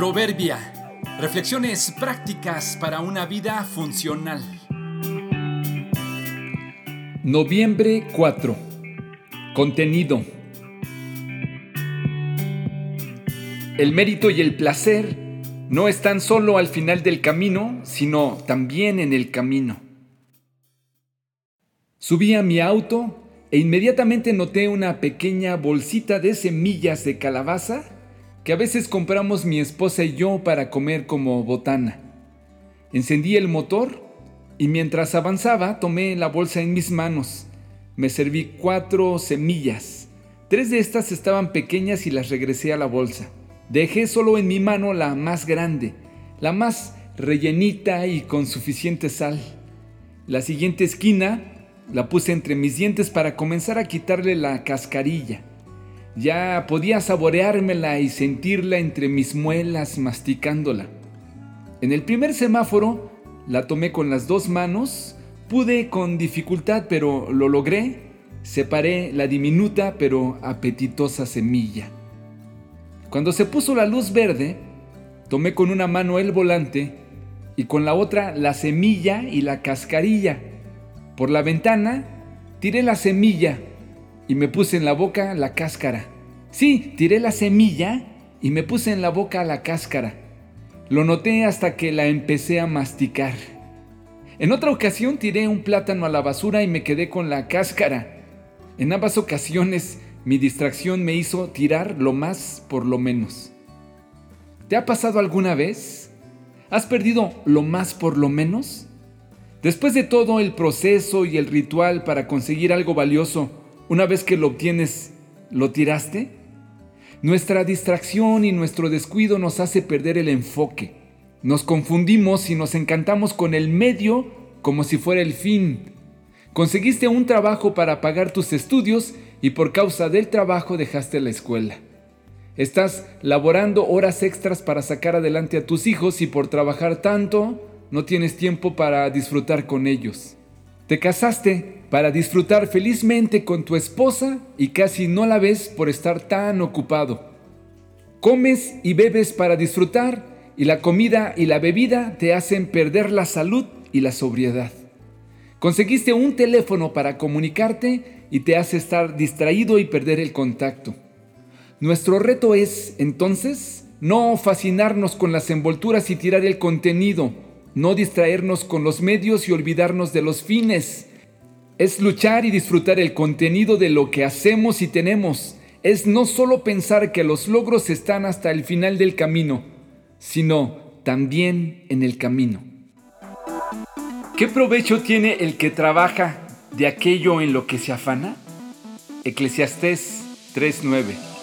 Proverbia. Reflexiones prácticas para una vida funcional. Noviembre 4. Contenido. El mérito y el placer no están solo al final del camino, sino también en el camino. Subí a mi auto e inmediatamente noté una pequeña bolsita de semillas de calabaza a veces compramos mi esposa y yo para comer como botana. Encendí el motor y mientras avanzaba tomé la bolsa en mis manos. Me serví cuatro semillas. Tres de estas estaban pequeñas y las regresé a la bolsa. Dejé solo en mi mano la más grande, la más rellenita y con suficiente sal. La siguiente esquina la puse entre mis dientes para comenzar a quitarle la cascarilla. Ya podía saboreármela y sentirla entre mis muelas masticándola. En el primer semáforo la tomé con las dos manos, pude con dificultad pero lo logré, separé la diminuta pero apetitosa semilla. Cuando se puso la luz verde, tomé con una mano el volante y con la otra la semilla y la cascarilla. Por la ventana tiré la semilla y me puse en la boca la cáscara. Sí, tiré la semilla y me puse en la boca la cáscara. Lo noté hasta que la empecé a masticar. En otra ocasión tiré un plátano a la basura y me quedé con la cáscara. En ambas ocasiones mi distracción me hizo tirar lo más por lo menos. ¿Te ha pasado alguna vez? ¿Has perdido lo más por lo menos? Después de todo el proceso y el ritual para conseguir algo valioso, una vez que lo obtienes, ¿lo tiraste? Nuestra distracción y nuestro descuido nos hace perder el enfoque. Nos confundimos y nos encantamos con el medio como si fuera el fin. Conseguiste un trabajo para pagar tus estudios y por causa del trabajo dejaste la escuela. Estás laborando horas extras para sacar adelante a tus hijos y por trabajar tanto no tienes tiempo para disfrutar con ellos. Te casaste para disfrutar felizmente con tu esposa y casi no la ves por estar tan ocupado. Comes y bebes para disfrutar y la comida y la bebida te hacen perder la salud y la sobriedad. Conseguiste un teléfono para comunicarte y te hace estar distraído y perder el contacto. Nuestro reto es, entonces, no fascinarnos con las envolturas y tirar el contenido, no distraernos con los medios y olvidarnos de los fines. Es luchar y disfrutar el contenido de lo que hacemos y tenemos. Es no solo pensar que los logros están hasta el final del camino, sino también en el camino. ¿Qué provecho tiene el que trabaja de aquello en lo que se afana? Eclesiastés 3:9